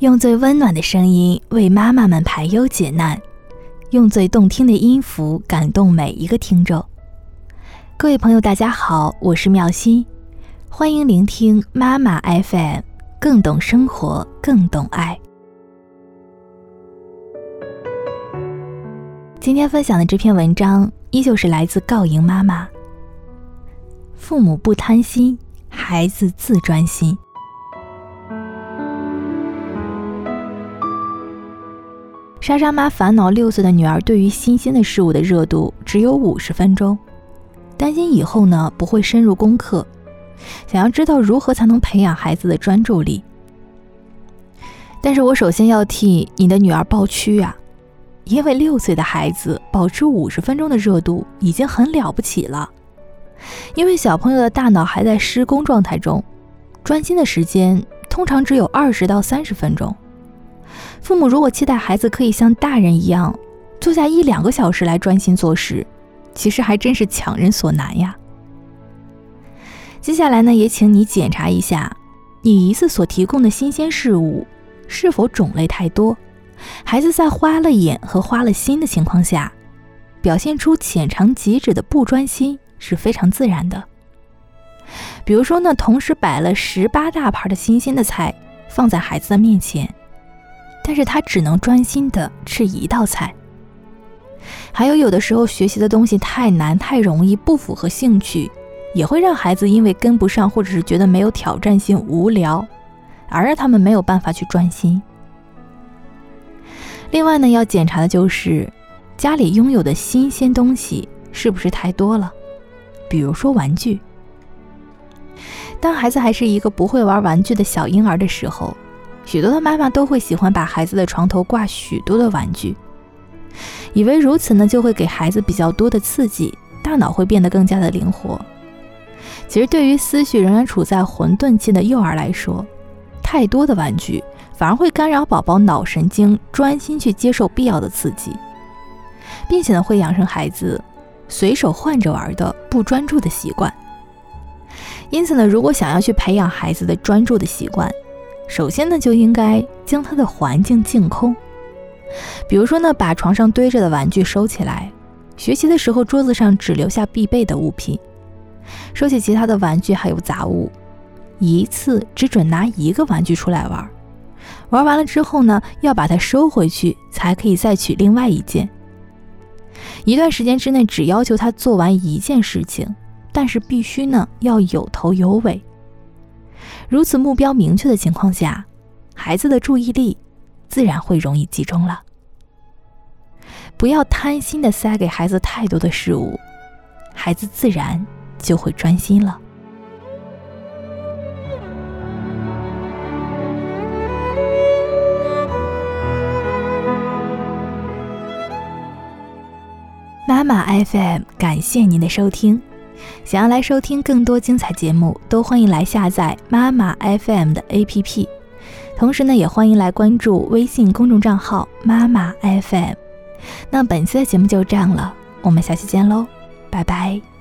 用最温暖的声音为妈妈们排忧解难，用最动听的音符感动每一个听众。各位朋友，大家好，我是妙心，欢迎聆听妈妈 FM，更懂生活，更懂爱。今天分享的这篇文章依旧是来自告赢妈妈。父母不贪心，孩子自专心。莎莎妈烦恼六岁的女儿对于新鲜的事物的热度只有五十分钟，担心以后呢不会深入功课，想要知道如何才能培养孩子的专注力。但是我首先要替你的女儿抱屈啊，因为六岁的孩子保持五十分钟的热度已经很了不起了，因为小朋友的大脑还在施工状态中，专心的时间通常只有二十到三十分钟。父母如果期待孩子可以像大人一样坐下一两个小时来专心做事，其实还真是强人所难呀。接下来呢，也请你检查一下，你一次所提供的新鲜事物是否种类太多。孩子在花了眼和花了心的情况下，表现出浅尝即止的不专心是非常自然的。比如说呢，同时摆了十八大盘的新鲜的菜放在孩子的面前。但是他只能专心的吃一道菜。还有有的时候学习的东西太难太容易不符合兴趣，也会让孩子因为跟不上或者是觉得没有挑战性无聊，而让他们没有办法去专心。另外呢，要检查的就是家里拥有的新鲜东西是不是太多了，比如说玩具。当孩子还是一个不会玩玩具的小婴儿的时候。许多的妈妈都会喜欢把孩子的床头挂许多的玩具，以为如此呢就会给孩子比较多的刺激，大脑会变得更加的灵活。其实对于思绪仍然处在混沌期的幼儿来说，太多的玩具反而会干扰宝宝脑神经专心去接受必要的刺激，并且呢会养成孩子随手换着玩的不专注的习惯。因此呢，如果想要去培养孩子的专注的习惯，首先呢，就应该将他的环境净空。比如说呢，把床上堆着的玩具收起来，学习的时候桌子上只留下必备的物品，收起其他的玩具还有杂物，一次只准拿一个玩具出来玩。玩完了之后呢，要把它收回去，才可以再取另外一件。一段时间之内，只要求他做完一件事情，但是必须呢要有头有尾。如此目标明确的情况下，孩子的注意力自然会容易集中了。不要贪心的塞给孩子太多的事物，孩子自然就会专心了。妈妈 FM，感谢您的收听。想要来收听更多精彩节目，都欢迎来下载妈妈 FM 的 APP。同时呢，也欢迎来关注微信公众账号妈妈 FM。那本期的节目就这样了，我们下期见喽，拜拜。